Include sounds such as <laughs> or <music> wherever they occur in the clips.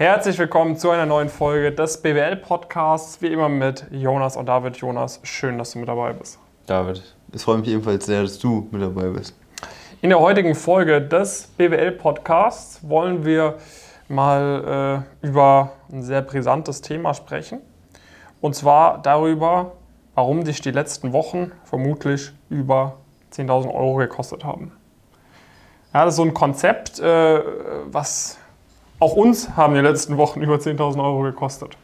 Herzlich willkommen zu einer neuen Folge des BWL-Podcasts. Wie immer mit Jonas und David. Jonas, schön, dass du mit dabei bist. David, es freut mich ebenfalls sehr, dass du mit dabei bist. In der heutigen Folge des BWL-Podcasts wollen wir mal äh, über ein sehr brisantes Thema sprechen. Und zwar darüber, warum dich die letzten Wochen vermutlich über 10.000 Euro gekostet haben. Ja, das ist so ein Konzept, äh, was auch uns haben die letzten Wochen über 10.000 Euro gekostet.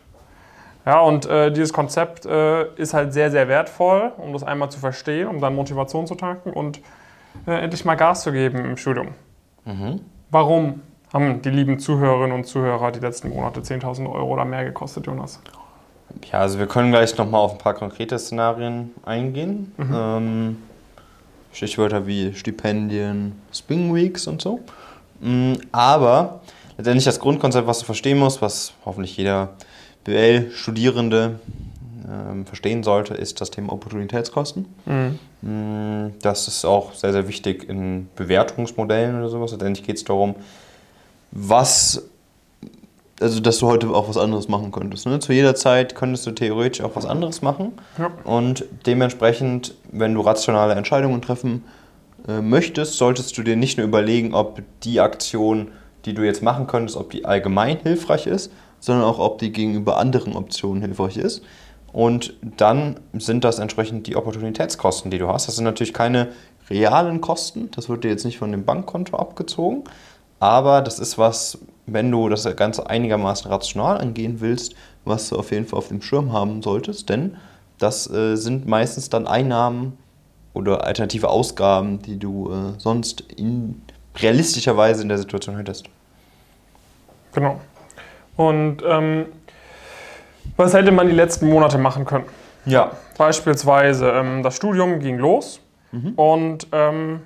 Ja, und äh, dieses Konzept äh, ist halt sehr, sehr wertvoll, um das einmal zu verstehen, um dann Motivation zu tanken und äh, endlich mal Gas zu geben im Studium. Mhm. Warum haben die lieben Zuhörerinnen und Zuhörer die letzten Monate 10.000 Euro oder mehr gekostet, Jonas? Ja, also wir können gleich nochmal auf ein paar konkrete Szenarien eingehen. Mhm. Ähm, Stichwörter wie Stipendien, Spring Weeks und so. Mhm, aber letztendlich das Grundkonzept, was du verstehen musst, was hoffentlich jeder BWL-Studierende ähm, verstehen sollte, ist das Thema Opportunitätskosten. Mhm. Mm, das ist auch sehr, sehr wichtig in Bewertungsmodellen oder sowas. Letztendlich geht es darum, was, also dass du heute auch was anderes machen könntest. Ne? Zu jeder Zeit könntest du theoretisch auch was anderes machen. Ja. Und dementsprechend, wenn du rationale Entscheidungen treffen äh, möchtest, solltest du dir nicht nur überlegen, ob die Aktion, die du jetzt machen könntest, ob die allgemein hilfreich ist, sondern auch, ob die gegenüber anderen Optionen hilfreich ist. Und dann sind das entsprechend die Opportunitätskosten, die du hast. Das sind natürlich keine realen Kosten. Das wird dir jetzt nicht von dem Bankkonto abgezogen. Aber das ist was, wenn du das Ganze einigermaßen rational angehen willst, was du auf jeden Fall auf dem Schirm haben solltest. Denn das äh, sind meistens dann Einnahmen oder alternative Ausgaben, die du äh, sonst in, realistischerweise in der Situation hättest. Genau. Und ähm, was hätte man die letzten Monate machen können? Ja. Beispielsweise, ähm, das Studium ging los mhm. und ähm,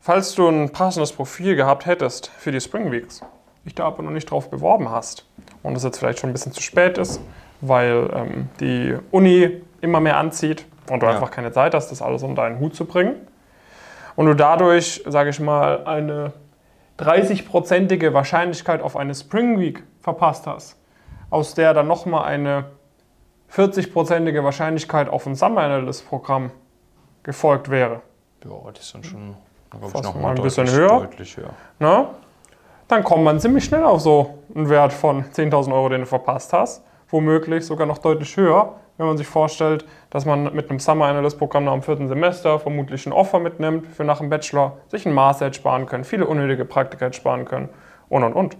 falls du ein passendes Profil gehabt hättest für die Spring Weeks, dich da aber noch nicht drauf beworben hast und es jetzt vielleicht schon ein bisschen zu spät ist, weil ähm, die Uni immer mehr anzieht und du ja. einfach keine Zeit hast, das alles unter einen Hut zu bringen und du dadurch, sage ich mal, eine 30-prozentige Wahrscheinlichkeit auf eine Spring Week verpasst hast, aus der dann nochmal eine 40-prozentige Wahrscheinlichkeit auf ein Summer Analyst Programm gefolgt wäre. Ja, das ist dann schon Fast noch mal ein bisschen höher. Deutlich höher. Na? Dann kommt man ziemlich schnell auf so einen Wert von 10.000 Euro, den du verpasst hast. Womöglich sogar noch deutlich höher, wenn man sich vorstellt, dass man mit einem Summer Analyst Programm nach dem vierten Semester vermutlich ein Offer mitnimmt für nach dem Bachelor, sich ein Master sparen können, viele unnötige Praktika sparen können und und und.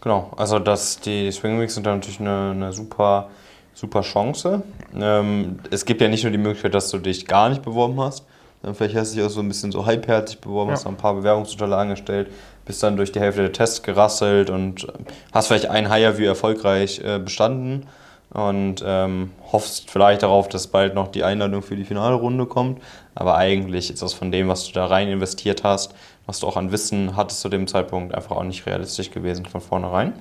Genau, also das, die Swing Weeks sind da natürlich eine, eine super, super Chance. Ähm, es gibt ja nicht nur die Möglichkeit, dass du dich gar nicht beworben hast, vielleicht hast du dich auch so ein bisschen so halbherzig beworben, ja. hast ein paar Bewerbungsunterlagen gestellt, bist dann durch die Hälfte der Tests gerasselt und hast vielleicht ein Higher-View erfolgreich äh, bestanden und ähm, hoffst vielleicht darauf, dass bald noch die Einladung für die finale Runde kommt. Aber eigentlich ist das von dem, was du da rein investiert hast, was du auch an Wissen hattest zu dem Zeitpunkt, einfach auch nicht realistisch gewesen von vornherein.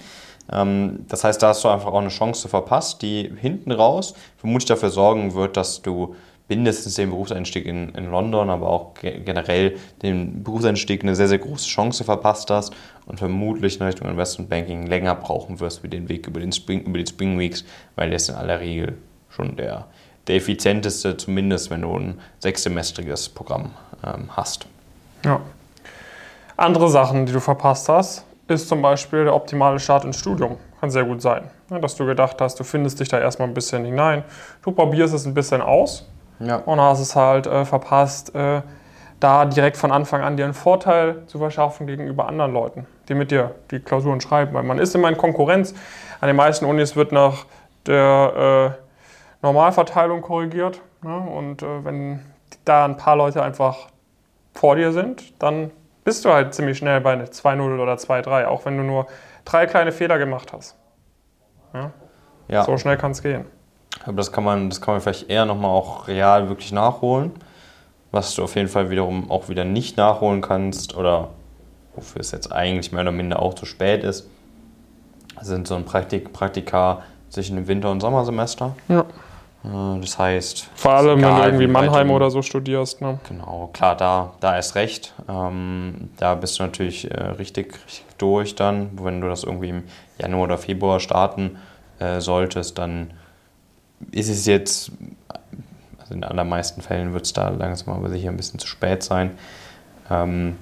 Ähm, das heißt, da hast du einfach auch eine Chance verpasst, die hinten raus vermutlich dafür sorgen wird, dass du mindestens den Berufseinstieg in, in London, aber auch generell den Berufseinstieg eine sehr, sehr große Chance verpasst hast und vermutlich in Richtung Investment Banking länger brauchen wirst wie den Weg über, den Spring, über die Spring Weeks, weil der ist in aller Regel schon der, der effizienteste, zumindest wenn du ein sechssemestriges Programm ähm, hast. Ja. Andere Sachen, die du verpasst hast, ist zum Beispiel der optimale Start ins Studium. Kann sehr gut sein. Dass du gedacht hast, du findest dich da erstmal ein bisschen hinein, du probierst es ein bisschen aus ja. Und hast es halt äh, verpasst, äh, da direkt von Anfang an dir einen Vorteil zu verschaffen gegenüber anderen Leuten, die mit dir die Klausuren schreiben. Weil man ist immer in Konkurrenz. An den meisten Unis wird nach der äh, Normalverteilung korrigiert. Ne? Und äh, wenn da ein paar Leute einfach vor dir sind, dann bist du halt ziemlich schnell bei 2-0 oder 2-3, auch wenn du nur drei kleine Fehler gemacht hast. Ja? Ja. So schnell kann es gehen. Aber das kann man, das kann man vielleicht eher nochmal auch real wirklich nachholen. Was du auf jeden Fall wiederum auch wieder nicht nachholen kannst oder wofür es jetzt eigentlich mehr oder minder auch zu spät ist, sind so ein Praktik Praktika zwischen dem Winter- und Sommersemester. Ja. Äh, das heißt. Vor allem, egal, wenn du irgendwie Mannheim oder so studierst. Ne? Genau, klar, da, da ist recht. Ähm, da bist du natürlich äh, richtig, richtig durch dann. Wenn du das irgendwie im Januar oder Februar starten äh, solltest, dann ist es jetzt, also in den allermeisten Fällen wird es da langsam aber sicher ein bisschen zu spät sein. Ähm,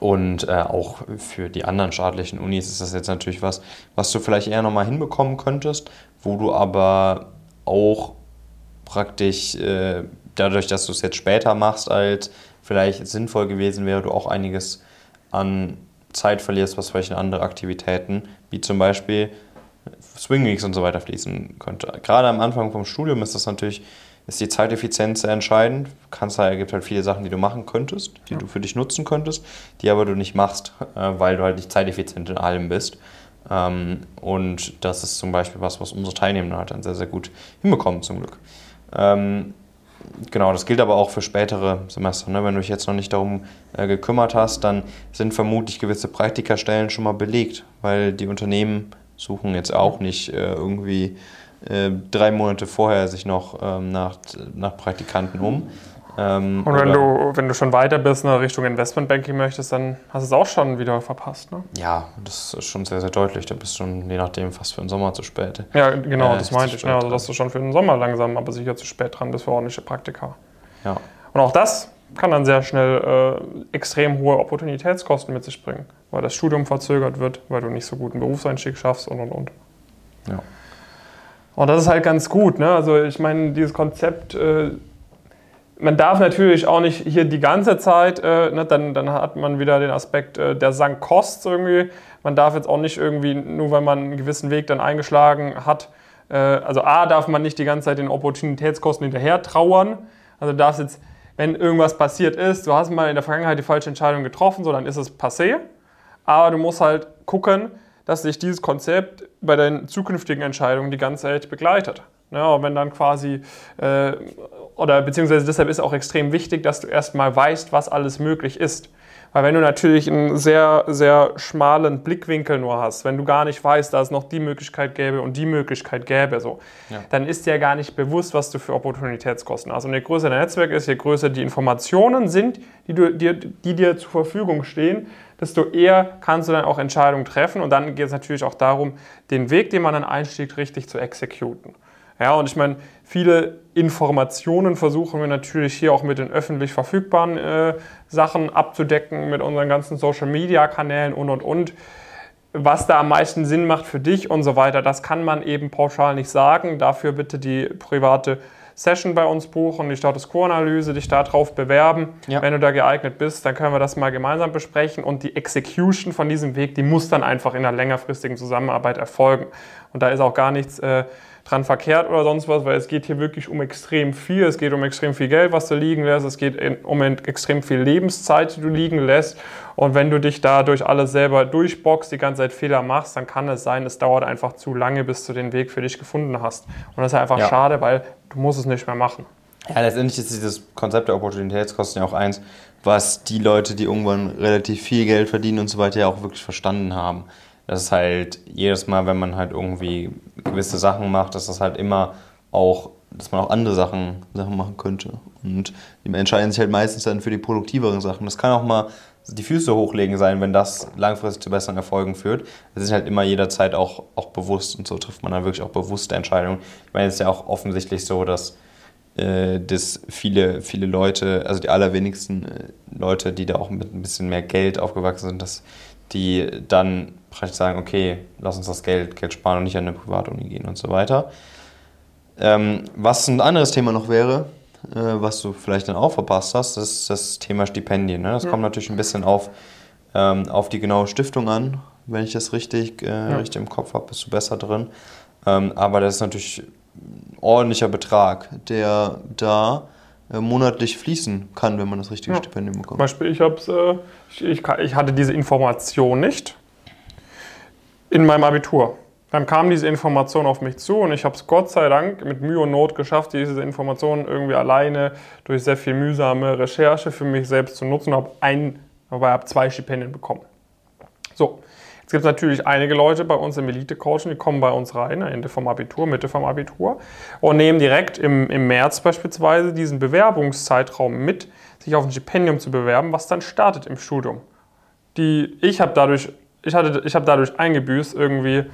und äh, auch für die anderen staatlichen Unis ist das jetzt natürlich was, was du vielleicht eher nochmal hinbekommen könntest, wo du aber auch praktisch äh, dadurch, dass du es jetzt später machst, als vielleicht sinnvoll gewesen wäre, du auch einiges an Zeit verlierst, was vielleicht in andere Aktivitäten, wie zum Beispiel Swing Weeks und so weiter fließen könnte. Gerade am Anfang vom Studium ist das natürlich ist die Zeiteffizienz sehr entscheidend. Kannst es gibt halt viele Sachen, die du machen könntest, die ja. du für dich nutzen könntest, die aber du nicht machst, äh, weil du halt nicht zeiteffizient in allem bist. Ähm, und das ist zum Beispiel was, was unsere Teilnehmer halt dann sehr, sehr gut hinbekommen, zum Glück. Ähm, genau, das gilt aber auch für spätere Semester. Ne? Wenn du dich jetzt noch nicht darum äh, gekümmert hast, dann sind vermutlich gewisse Praktikerstellen schon mal belegt, weil die Unternehmen suchen jetzt auch nicht äh, irgendwie äh, drei Monate vorher sich noch ähm, nach, nach Praktikanten um. Ähm, und wenn du, wenn du schon weiter bist, in Richtung Investmentbanking möchtest, dann hast du es auch schon wieder verpasst, ne? Ja, das ist schon sehr, sehr deutlich. Da bist du schon, je nachdem, fast für den Sommer zu spät. Ja, genau, äh, das meinte ich. Ne? Also, dass du schon für den Sommer langsam, aber sicher zu spät dran bist für ordentliche Praktika. Ja. Und auch das kann dann sehr schnell äh, extrem hohe Opportunitätskosten mit sich bringen, weil das Studium verzögert wird, weil du nicht so guten Berufseinstieg schaffst und und und. Ja. Und das ist halt ganz gut. Ne? Also ich meine, dieses Konzept, äh, man darf natürlich auch nicht hier die ganze Zeit, äh, ne, dann, dann hat man wieder den Aspekt äh, der Sank Costs irgendwie. Man darf jetzt auch nicht irgendwie, nur weil man einen gewissen Weg dann eingeschlagen hat, äh, also A, darf man nicht die ganze Zeit den Opportunitätskosten hinterher trauern. Also darfst jetzt, wenn irgendwas passiert ist, du hast mal in der Vergangenheit die falsche Entscheidung getroffen, so dann ist es passé. Aber du musst halt gucken, dass sich dieses Konzept bei deinen zukünftigen Entscheidungen die ganze Zeit begleitet. Ja, und wenn dann quasi, äh, oder beziehungsweise deshalb ist auch extrem wichtig, dass du erstmal weißt, was alles möglich ist. Weil wenn du natürlich einen sehr, sehr schmalen Blickwinkel nur hast, wenn du gar nicht weißt, dass es noch die Möglichkeit gäbe und die Möglichkeit gäbe, so, ja. dann ist dir gar nicht bewusst, was du für Opportunitätskosten hast. Und je größer dein Netzwerk ist, je größer die Informationen sind, die, du, die, die dir zur Verfügung stehen, desto eher kannst du dann auch Entscheidungen treffen. Und dann geht es natürlich auch darum, den Weg, den man dann einstieg, richtig zu exekuten. Ja, und ich meine, viele Informationen versuchen wir natürlich hier auch mit den öffentlich verfügbaren äh, Sachen abzudecken, mit unseren ganzen Social-Media-Kanälen und, und, und. Was da am meisten Sinn macht für dich und so weiter, das kann man eben pauschal nicht sagen. Dafür bitte die private Session bei uns buchen, die Status Quo-Analyse, dich darauf bewerben. Ja. Wenn du da geeignet bist, dann können wir das mal gemeinsam besprechen und die Execution von diesem Weg, die muss dann einfach in einer längerfristigen Zusammenarbeit erfolgen. Und da ist auch gar nichts äh, dran verkehrt oder sonst was, weil es geht hier wirklich um extrem viel. Es geht um extrem viel Geld, was du liegen lässt. Es geht um extrem viel Lebenszeit, die du liegen lässt. Und wenn du dich da durch alles selber durchboxst, die ganze Zeit Fehler machst, dann kann es sein, es dauert einfach zu lange, bis du den Weg für dich gefunden hast. Und das ist einfach ja. schade, weil du musst es nicht mehr machen. Ja, letztendlich ist dieses Konzept der Opportunitätskosten ja auch eins, was die Leute, die irgendwann relativ viel Geld verdienen und so weiter, ja auch wirklich verstanden haben. Das ist halt jedes Mal, wenn man halt irgendwie gewisse Sachen macht, dass das halt immer auch, dass man auch andere Sachen, Sachen machen könnte. Und die entscheiden sich halt meistens dann für die produktiveren Sachen. Das kann auch mal die Füße hochlegen sein, wenn das langfristig zu besseren Erfolgen führt. Das ist halt immer jederzeit auch, auch bewusst und so trifft man dann wirklich auch bewusste Entscheidungen. Ich meine, es ist ja auch offensichtlich so, dass, äh, dass viele, viele Leute, also die allerwenigsten äh, Leute, die da auch mit ein bisschen mehr Geld aufgewachsen sind, dass die dann praktisch sagen, okay, lass uns das Geld, Geld sparen und nicht an eine Privatuni gehen und so weiter. Ähm, was ein anderes Thema noch wäre, äh, was du vielleicht dann auch verpasst hast, ist das Thema Stipendien. Ne? Das ja. kommt natürlich ein bisschen auf, ähm, auf die genaue Stiftung an. Wenn ich das richtig, äh, ja. richtig im Kopf habe, bist du besser drin. Ähm, aber das ist natürlich ein ordentlicher Betrag, der da monatlich fließen kann, wenn man das richtige ja. Stipendium bekommt. Zum Beispiel, ich, äh, ich, ich, ich hatte diese Information nicht in meinem Abitur. Dann kam diese Information auf mich zu und ich habe es Gott sei Dank mit Mühe und Not geschafft, diese Informationen irgendwie alleine durch sehr viel mühsame Recherche für mich selbst zu nutzen und habe ein, habe zwei Stipendien bekommen. So, gibt natürlich einige Leute bei uns im Elite-Coaching, die kommen bei uns rein, Ende vom Abitur, Mitte vom Abitur, und nehmen direkt im, im März beispielsweise diesen Bewerbungszeitraum mit, sich auf ein Stipendium zu bewerben, was dann startet im Studium. Die, ich habe dadurch, ich ich habe dadurch eingebüßt, irgendwie,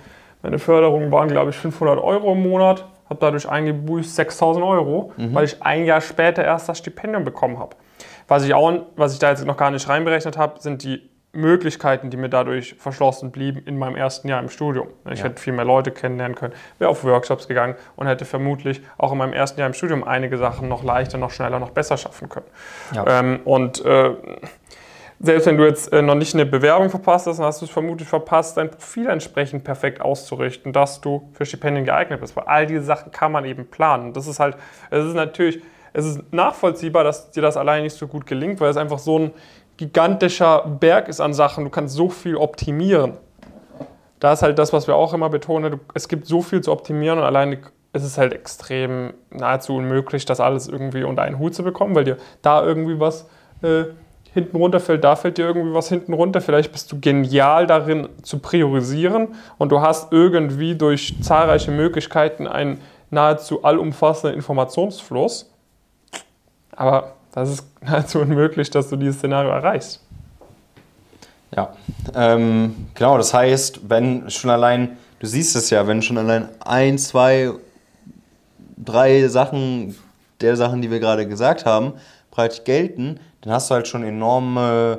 meine Förderungen waren, glaube ich, 500 Euro im Monat, habe dadurch eingebüßt 6000 Euro, mhm. weil ich ein Jahr später erst das Stipendium bekommen habe. Was ich, auch, was ich da jetzt noch gar nicht reinberechnet habe, sind die Möglichkeiten, die mir dadurch verschlossen blieben in meinem ersten Jahr im Studium. Ich ja. hätte viel mehr Leute kennenlernen können, wäre auf Workshops gegangen und hätte vermutlich auch in meinem ersten Jahr im Studium einige Sachen noch leichter, noch schneller, noch besser schaffen können. Ja. Ähm, und äh, selbst wenn du jetzt äh, noch nicht eine Bewerbung verpasst hast, dann hast du es vermutlich verpasst, dein Profil entsprechend perfekt auszurichten, dass du für Stipendien geeignet bist. Weil all diese Sachen kann man eben planen. Das ist halt, es ist natürlich, es ist nachvollziehbar, dass dir das allein nicht so gut gelingt, weil es einfach so ein gigantischer Berg ist an Sachen. Du kannst so viel optimieren. Da ist halt das, was wir auch immer betonen. es gibt so viel zu optimieren und alleine ist es halt extrem nahezu unmöglich, das alles irgendwie unter einen Hut zu bekommen, weil dir da irgendwie was äh, hinten runterfällt, da fällt dir irgendwie was hinten runter. Vielleicht bist du genial darin zu priorisieren und du hast irgendwie durch zahlreiche Möglichkeiten einen nahezu allumfassenden Informationsfluss. Aber das ist <laughs> nahezu unmöglich, dass du dieses Szenario erreichst. Ja, ähm, genau, das heißt, wenn schon allein, du siehst es ja, wenn schon allein ein, zwei, drei Sachen der Sachen, die wir gerade gesagt haben, bereits gelten, dann hast du halt schon enorme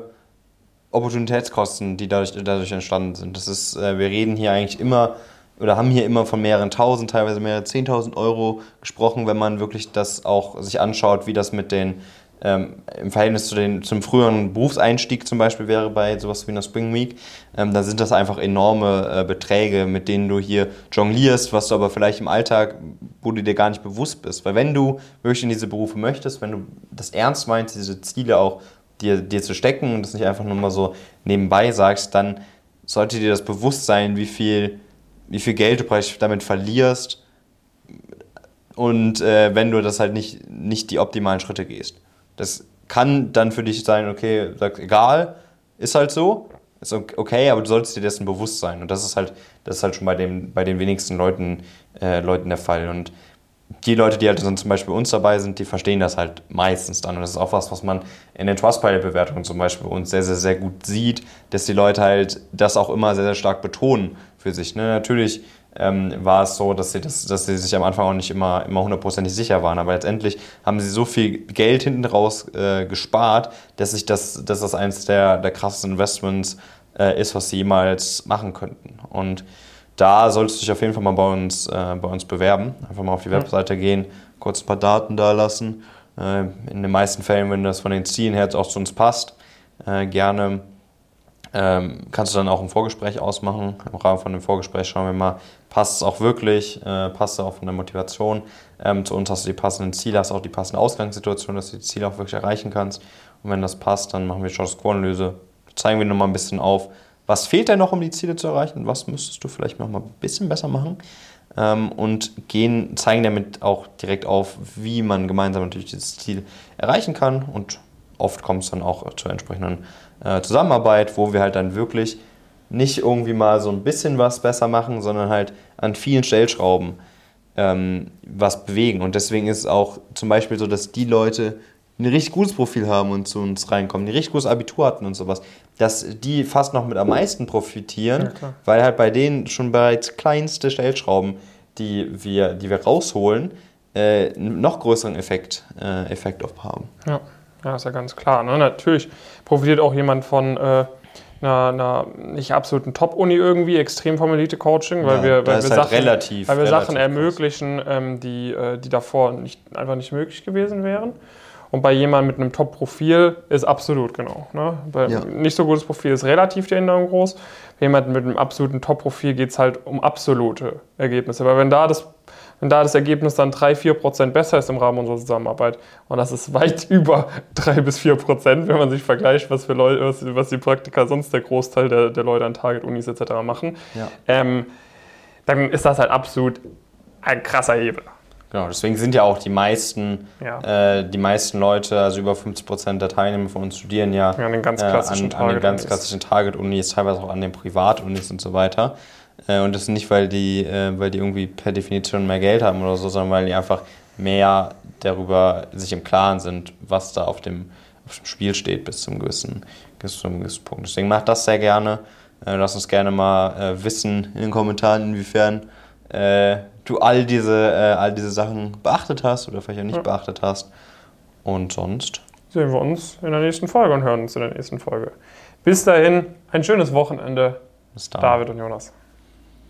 Opportunitätskosten, die dadurch, dadurch entstanden sind. Das ist, äh, wir reden hier eigentlich immer oder haben hier immer von mehreren tausend, teilweise mehrere zehntausend Euro gesprochen, wenn man wirklich das auch sich anschaut, wie das mit den ähm, im Verhältnis zu den, zum früheren Berufseinstieg zum Beispiel wäre bei sowas wie einer Spring Week, ähm, da sind das einfach enorme äh, Beträge, mit denen du hier jonglierst, was du aber vielleicht im Alltag, wo du dir gar nicht bewusst bist. Weil wenn du wirklich in diese Berufe möchtest, wenn du das ernst meinst, diese Ziele auch dir, dir zu stecken und das nicht einfach nur mal so nebenbei sagst, dann sollte dir das bewusst sein, wie viel, wie viel Geld du damit verlierst und äh, wenn du das halt nicht, nicht die optimalen Schritte gehst. Das kann dann für dich sein, okay, sag, egal, ist halt so, ist okay, aber du solltest dir dessen bewusst sein. Und das ist halt, das ist halt schon bei, dem, bei den wenigsten Leuten, äh, Leuten der Fall. Und die Leute, die halt dann zum Beispiel bei uns dabei sind, die verstehen das halt meistens dann. Und das ist auch was, was man in den Trustpilot-Bewertungen zum Beispiel bei uns sehr, sehr, sehr gut sieht, dass die Leute halt das auch immer sehr, sehr stark betonen für sich. Ne? Natürlich ähm, war es so, dass sie, das, dass sie sich am Anfang auch nicht immer, immer hundertprozentig sicher waren. Aber letztendlich haben sie so viel Geld hinten raus äh, gespart, dass, sich das, dass das eines der, der krassesten Investments äh, ist, was sie jemals machen könnten. Und da solltest du dich auf jeden Fall mal bei uns, äh, bei uns bewerben. Einfach mal auf die Webseite gehen, kurz ein paar Daten da lassen. Äh, in den meisten Fällen, wenn das von den Zielen her auch zu uns passt, äh, gerne ähm, kannst du dann auch ein Vorgespräch ausmachen. Im Rahmen von dem Vorgespräch schauen wir mal, passt es auch wirklich, äh, passt es auch von der Motivation. Ähm, zu uns hast du die passenden Ziele, hast auch die passende Ausgangssituation, dass du die Ziele auch wirklich erreichen kannst. Und wenn das passt, dann machen wir Status Quo-Analyse, zeigen wir nochmal ein bisschen auf, was fehlt denn noch, um die Ziele zu erreichen, was müsstest du vielleicht noch mal ein bisschen besser machen ähm, und gehen, zeigen damit auch direkt auf, wie man gemeinsam natürlich dieses Ziel erreichen kann und oft kommt es dann auch zur entsprechenden äh, Zusammenarbeit, wo wir halt dann wirklich nicht irgendwie mal so ein bisschen was besser machen, sondern halt an vielen Stellschrauben ähm, was bewegen. Und deswegen ist es auch zum Beispiel so, dass die Leute, die ein richtig gutes Profil haben und zu uns reinkommen, die richtig gutes Abitur hatten und sowas, dass die fast noch mit am meisten profitieren, ja, weil halt bei denen schon bereits kleinste Stellschrauben, die wir, die wir rausholen, äh, noch größeren Effekt, äh, Effekt auf haben. Ja. Ja, ist ja ganz klar. Ne? Natürlich profitiert auch jemand von äh, einer, einer, nicht absoluten Top-Uni irgendwie, extrem vom Elite-Coaching, weil ja, wir, weil wir, halt Sachen, weil wir Sachen ermöglichen, ähm, die, äh, die davor nicht, einfach nicht möglich gewesen wären. Und bei jemandem mit einem Top-Profil ist absolut genau. Ne? Bei ja. nicht so gutes Profil ist relativ die Änderung groß. Bei jemandem mit einem absoluten Top-Profil geht es halt um absolute Ergebnisse. Weil wenn da das wenn da das Ergebnis dann 3, 4 Prozent besser ist im Rahmen unserer Zusammenarbeit. Und das ist weit <laughs> über 3 bis 4 Prozent, wenn man sich vergleicht, was, für Leute, was, was die Praktiker sonst der Großteil der, der Leute an Target-Unis etc. machen. Ja. Ähm, dann ist das halt absolut ein krasser Hebel. Genau, deswegen sind ja auch die meisten, ja. äh, die meisten Leute, also über 50 Prozent der Teilnehmer von uns studieren ja, ja an den ganz klassischen, äh, an, an den ganz klassischen Target-Unis, teilweise auch an den Privat-Unis und so weiter. Äh, und das nicht, weil die, äh, weil die irgendwie per Definition mehr Geld haben oder so, sondern weil die einfach mehr darüber sich im Klaren sind, was da auf dem, auf dem Spiel steht bis zum gewissen, bis zum gewissen Punkt. Deswegen macht das sehr gerne. Äh, lass uns gerne mal äh, wissen in den Kommentaren, inwiefern äh, du all diese, äh, all diese Sachen beachtet hast oder vielleicht auch nicht ja. beachtet hast. Und sonst sehen wir uns in der nächsten Folge und hören uns in der nächsten Folge. Bis dahin, ein schönes Wochenende. Bis dann. David und Jonas.